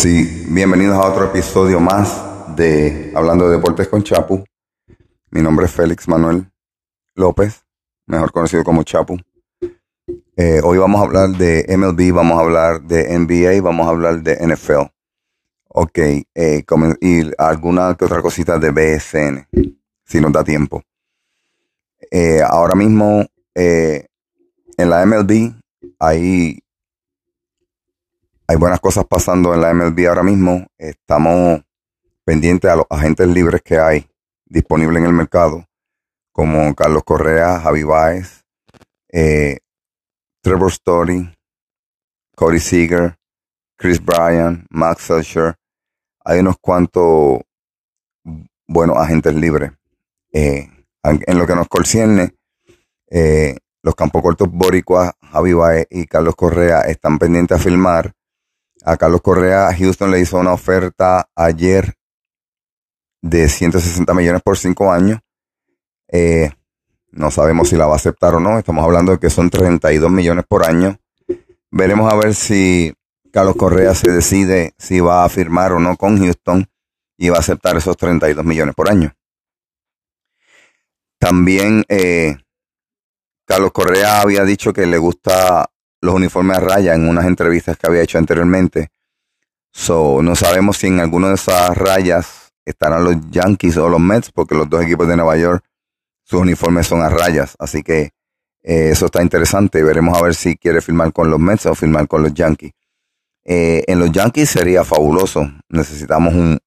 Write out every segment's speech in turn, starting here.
Sí, bienvenidos a otro episodio más de Hablando de Deportes con Chapu. Mi nombre es Félix Manuel López, mejor conocido como Chapu. Eh, hoy vamos a hablar de MLB, vamos a hablar de NBA, vamos a hablar de NFL. Ok, eh, y alguna que otra cosita de BSN, si nos da tiempo. Eh, ahora mismo en la MLB hay hay buenas cosas pasando en la MLB ahora mismo. Estamos pendientes a los agentes libres que hay disponibles en el mercado, como Carlos Correa, Javi Baez, eh, Trevor Story, Cody Seager, Chris Bryan, Max Scherzer. Hay unos cuantos buenos agentes libres. Eh, en lo que nos concierne, eh, los campos cortos Boricua, Javi Baez y Carlos Correa están pendientes a filmar a Carlos Correa, Houston le hizo una oferta ayer de 160 millones por cinco años. Eh, no sabemos si la va a aceptar o no. Estamos hablando de que son 32 millones por año. Veremos a ver si Carlos Correa se decide si va a firmar o no con Houston y va a aceptar esos 32 millones por año. También eh, Carlos Correa había dicho que le gusta los uniformes a raya en unas entrevistas que había hecho anteriormente. So, no sabemos si en alguna de esas rayas estarán los Yankees o los Mets, porque los dos equipos de Nueva York, sus uniformes son a rayas. Así que eh, eso está interesante. Veremos a ver si quiere firmar con los Mets o firmar con los Yankees. Eh, en los Yankees sería fabuloso. Necesitamos un,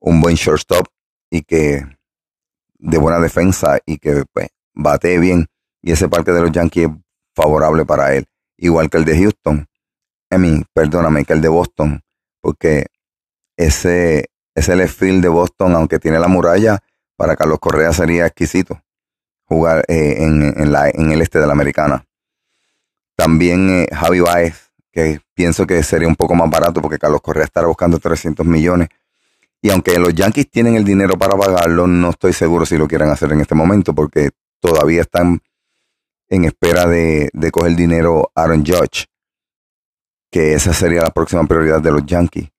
un, buen shortstop y que de buena defensa y que pues, bate bien. Y ese parque de los Yankees favorable para él, igual que el de Houston. I mean, perdóname, que el de Boston, porque ese, ese left field de Boston, aunque tiene la muralla, para Carlos Correa sería exquisito jugar eh, en, la, en el este de la americana. También eh, Javi Baez, que pienso que sería un poco más barato porque Carlos Correa estará buscando 300 millones. Y aunque los Yankees tienen el dinero para pagarlo, no estoy seguro si lo quieran hacer en este momento porque todavía están en espera de, de coger dinero Aaron Judge, que esa sería la próxima prioridad de los Yankees.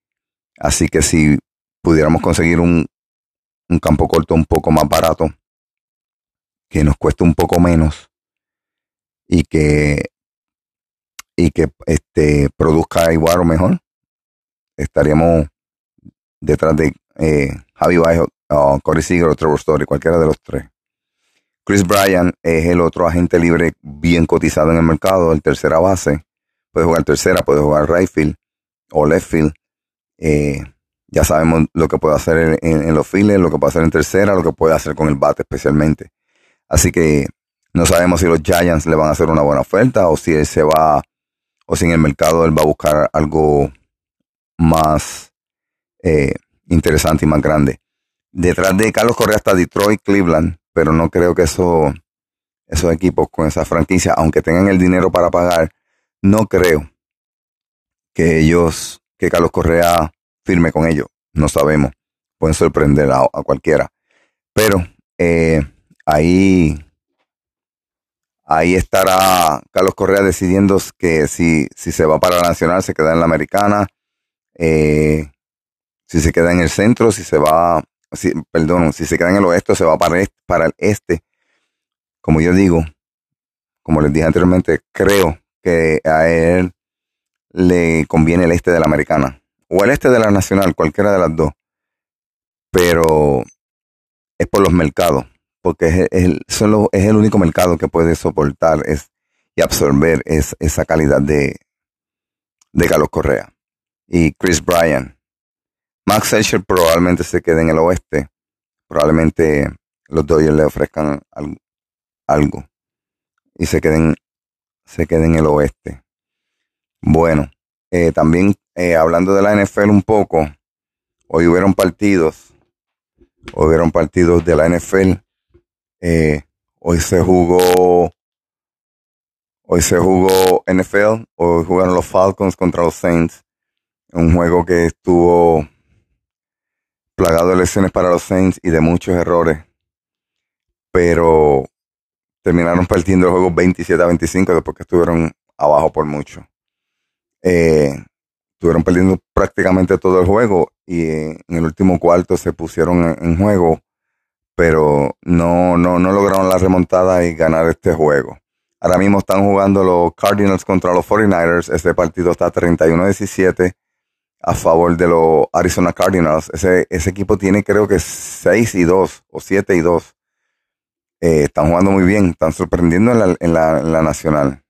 Así que si pudiéramos conseguir un, un campo corto un poco más barato, que nos cueste un poco menos y que y que este produzca igual o mejor, estaríamos detrás de eh, Javi Bajo, o Corey Seager o Trevor Story, cualquiera de los tres. Chris Bryan es el otro agente libre bien cotizado en el mercado, el tercera base. Puede jugar tercera, puede jugar right field o left field. Eh, ya sabemos lo que puede hacer en, los files, lo que puede hacer en tercera, lo que puede hacer con el bate especialmente. Así que no sabemos si los Giants le van a hacer una buena oferta o si él se va, o si en el mercado él va a buscar algo más eh, interesante y más grande. Detrás de Carlos Correa está Detroit, Cleveland, pero no creo que eso, esos equipos con esa franquicia, aunque tengan el dinero para pagar, no creo que ellos, que Carlos Correa firme con ellos. No sabemos. Pueden sorprender a, cualquiera. Pero eh, ahí, ahí estará Carlos Correa decidiendo que si, si se va para la nacional, se queda en la americana. Eh, si se queda en el centro, si se va si, perdón, si se queda en el oeste, se va para, este, para el este. Como yo digo, como les dije anteriormente, creo que a él le conviene el este de la americana o el este de la nacional, cualquiera de las dos. Pero es por los mercados, porque es, el, solo, es el único mercado que puede soportar es, y absorber es, esa calidad de, de Carlos Correa. Y Chris Bryan, Max Scherzer probablemente se quede en el oeste. Probablemente los Dodgers le ofrezcan algo, y se queden, se queden en el oeste. Bueno, eh, también eh, hablando de la NFL un poco, hoy hubieron partidos, hoy hubieron partidos de la NFL. Eh, hoy se jugó, hoy se jugó NFL, hoy jugaron los Falcons contra los Saints. Un juego que estuvo plagado de lesiones para los Saints y de muchos errores. Pero terminaron partiendo el juego 27 a 25 después que estuvieron abajo por mucho. Eh, estuvieron perdiendo prácticamente todo el juego y en el último cuarto se pusieron en, juego, pero no, no, no lograron la remontada y ganar este juego. Ahora mismo están jugando los Cardinals contra los 49ers. Ese partido está 31-17 a favor de los Arizona Cardinals. Ese, ese equipo tiene creo que 6 y 2 o 7 y 2. Eh, están jugando muy bien, están sorprendiendo en la, en la, nacional.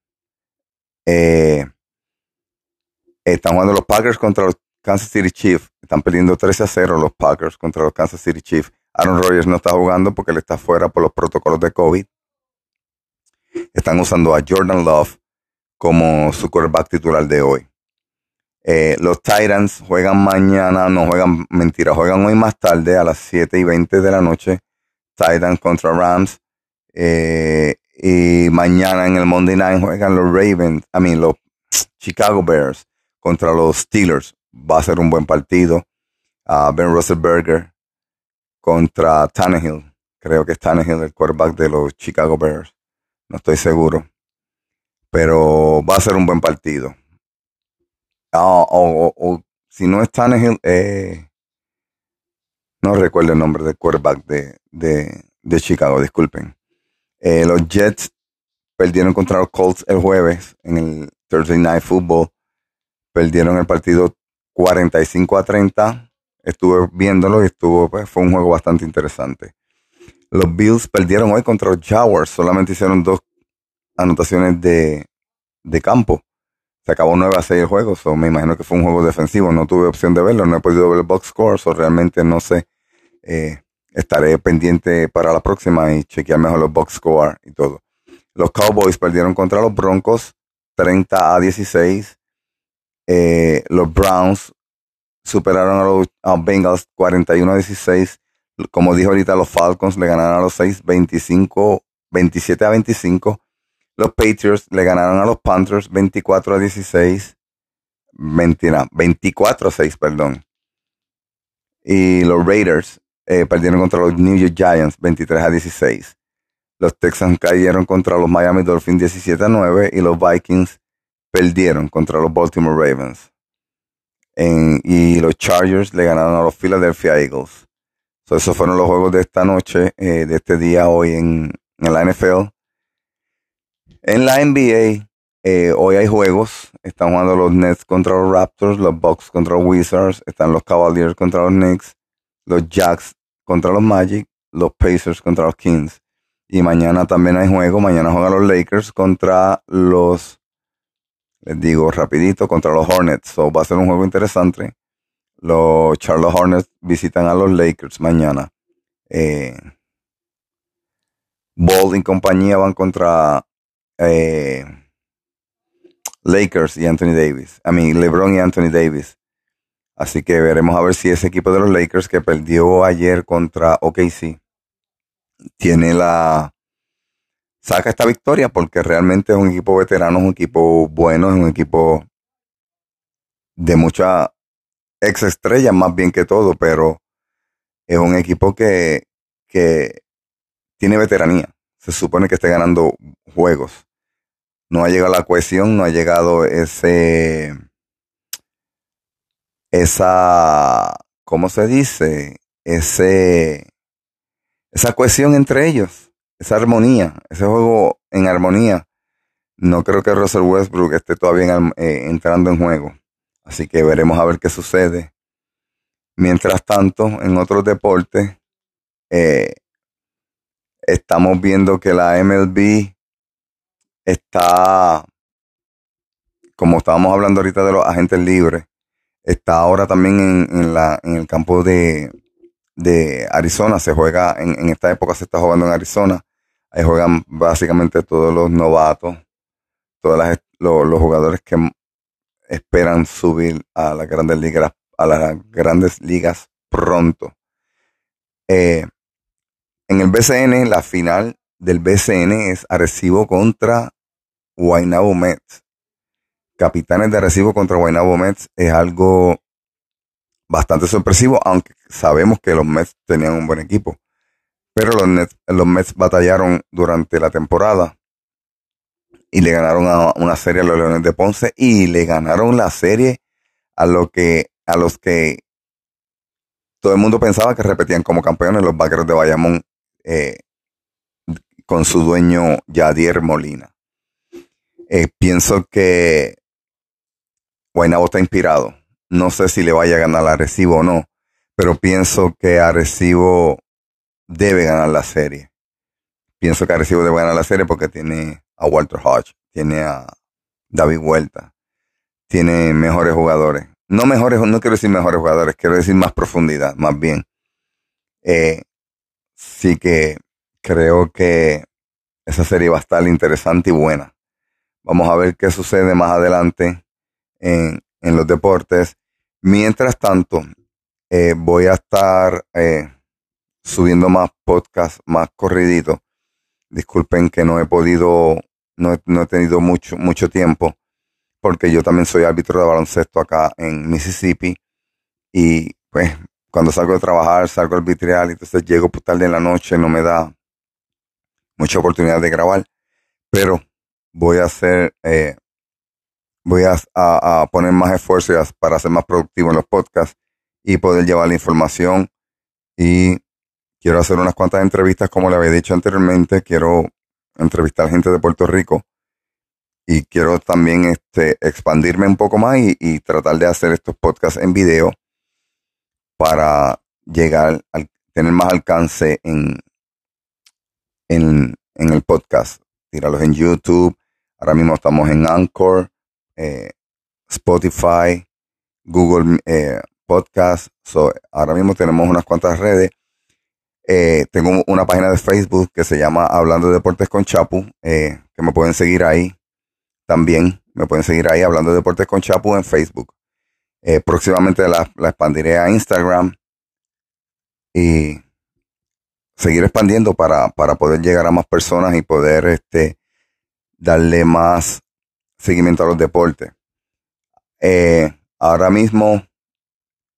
Eh, están jugando los Packers contra los Kansas City Chiefs. Están perdiendo 13 a 0 los Packers contra los Kansas City Chiefs. Aaron Rodgers no está jugando porque él está fuera por los protocolos de COVID. Están usando a Jordan Love como su quarterback titular de hoy. Eh, los Titans juegan mañana, no juegan, mentira, juegan hoy más tarde a las 7 y 20 de la noche. Titans contra Rams. Eh, y mañana en el Monday Night juegan los Ravens, I mean, los Chicago Bears contra los Steelers. Va a ser un buen partido. Uh, ben Roethlisberger contra Tannehill. Creo que es Tannehill el quarterback de los Chicago Bears. No estoy seguro. Pero va a ser un buen partido. Ah, o, si no es Tannehill, eh, no recuerdo el nombre del quarterback de, de, Chicago, disculpen. Eh, los Jets perdieron contra los Colts el jueves en el Thursday Night Football perdieron el partido 45 a 30. Estuve viéndolo y estuvo, pues, fue un juego bastante interesante. Los Bills perdieron hoy contra los Jaguars. Solamente hicieron dos anotaciones de, campo. Se acabó 9 a 6 el juego. So me imagino que fue un juego defensivo. No tuve opción de verlo. No he podido ver el box score. So realmente no sé. Eh, estaré pendiente para la próxima y chequear mejor los box score y todo. Los Cowboys perdieron contra los Broncos 30 a 16. Eh, los Browns superaron a los Bengals 41 a 16. Como dijo ahorita, los Falcons le ganaron a los 6, 25, 27 a 25. Los Patriots le ganaron a los Panthers 24 a 16. 24 a 6, perdón. Y los Raiders eh, perdieron contra los New York Giants 23 a 16. Los Texans cayeron contra los Miami Dolphins 17 a 9 y los Vikings perdieron contra los Baltimore Ravens. y los Chargers le ganaron a los Philadelphia Eagles. esos fueron los juegos de esta noche, eh, de este día hoy en, la NFL. En la NBA, eh, hoy hay juegos. Están jugando los Nets contra los Raptors, los Bucks contra los Wizards, están los Cavaliers contra los Knicks, los Jacks contra los Magic, los Pacers contra los Kings. Y mañana también hay juego. Mañana juegan los Lakers contra los les digo rapidito, contra los Hornets. So, va a ser un juego interesante. Los Charlotte Hornets visitan a los Lakers mañana. Eh, Ball y compañía van contra eh, Lakers y Anthony Davis. A mí, LeBron y Anthony Davis. Así que veremos a ver si ese equipo de los Lakers que perdió ayer contra OKC tiene la saca esta victoria porque realmente es un equipo veterano, es un equipo bueno, es un equipo de mucha ex estrella más bien que todo, pero es un equipo que, que tiene veteranía. Se supone que esté ganando juegos. No ha llegado la cohesión, no ha llegado ese, esa, ¿cómo se dice? Ese, esa cohesión entre ellos esa armonía, ese juego en armonía. No creo que Russell Westbrook esté todavía eh, entrando en juego. Así que veremos a ver qué sucede. Mientras tanto, en otros deportes, eh, estamos viendo que la MLB está, como estábamos hablando ahorita de los agentes libres, está ahora también en, la, en el campo de, de Arizona. Se juega, en, en, esta época se está jugando en Arizona. Ahí juegan básicamente todos los novatos, todos los, jugadores que esperan subir a las grandes ligas, a las grandes ligas pronto. Eh, en el BCN, la final del BCN es Arecibo contra Guaynabo Mets. Capitanes de Arecibo contra Guaynabo Mets es algo bastante sorpresivo, aunque sabemos que los Mets tenían un buen equipo. Pero los, Nets, los Mets batallaron durante la temporada y le ganaron a una serie a los Leones de Ponce y le ganaron la serie a lo que, a los que todo el mundo pensaba que repetían como campeones los vaqueros de Bayamón eh, con su dueño Yadier Molina. Eh, pienso que Guaynabo está inspirado. No sé si le vaya a ganar a Recibo o no, pero pienso que Arecibo debe ganar la serie. Pienso que Arecibo debe ganar la serie porque tiene a Walter Hodge, tiene a David Vuelta, tiene mejores jugadores. No mejores, no quiero decir mejores jugadores, quiero decir más profundidad, más bien. Eh, sí que creo que esa serie va a estar interesante y buena. Vamos a ver qué sucede más adelante en, en los deportes. Mientras tanto, eh, voy a estar eh, subiendo más podcasts, más corriditos. Disculpen que no he podido, no he, no he tenido mucho, mucho tiempo, porque yo también soy árbitro de baloncesto acá en Mississippi. Y pues cuando salgo de trabajar, salgo al vitreal, entonces llego tarde en la noche, no me da mucha oportunidad de grabar, pero voy a hacer, eh, voy a, poner más esfuerzo para ser más productivo en los podcasts y poder llevar la información. Y quiero hacer unas cuantas entrevistas, como le había dicho anteriormente, quiero entrevistar gente de Puerto Rico y quiero también este, expandirme un poco más y, tratar de hacer estos podcasts en video para llegar al tener más alcance en, en, en el podcast. Tíralo en YouTube. Ahora mismo estamos en Anchor, eh, Spotify, Google eh, Podcast. Ahora mismo tenemos unas cuantas redes. Eh, tengo una página de Facebook que se llama Hablando de Deportes con Chapu, que me pueden seguir ahí también. Me pueden seguir ahí Hablando de Deportes con Chapu en Facebook. próximamente la, la expandiré a Instagram. Y seguir expandiendo para, para poder llegar a más personas y poder este, darle más seguimiento a los deportes. Eh, ahora mismo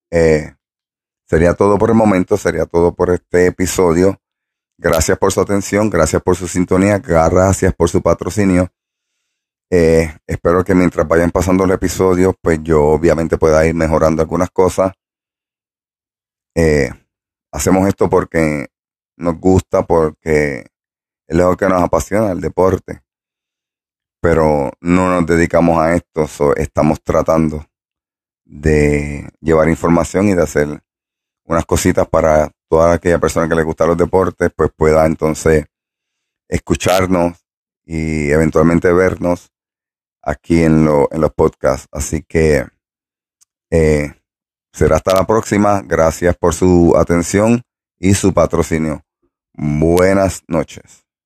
eh, sería todo por el momento, sería todo por este episodio. Gracias por su atención, gracias por su sintonía, gracias por su patrocinio. Eh, espero que mientras vayan pasando los episodios, pues yo obviamente pueda ir mejorando algunas cosas. hacemos esto porque nos gusta porque es lo que nos apasiona, el deporte. Pero no nos dedicamos a esto, estamos tratando de llevar información y de hacer unas cositas para toda aquella persona que le gusta los deportes, pues pueda entonces escucharnos y eventualmente vernos aquí en, los podcasts. Así que eh, será hasta la próxima. Gracias por su atención y su patrocinio. Buenas noches.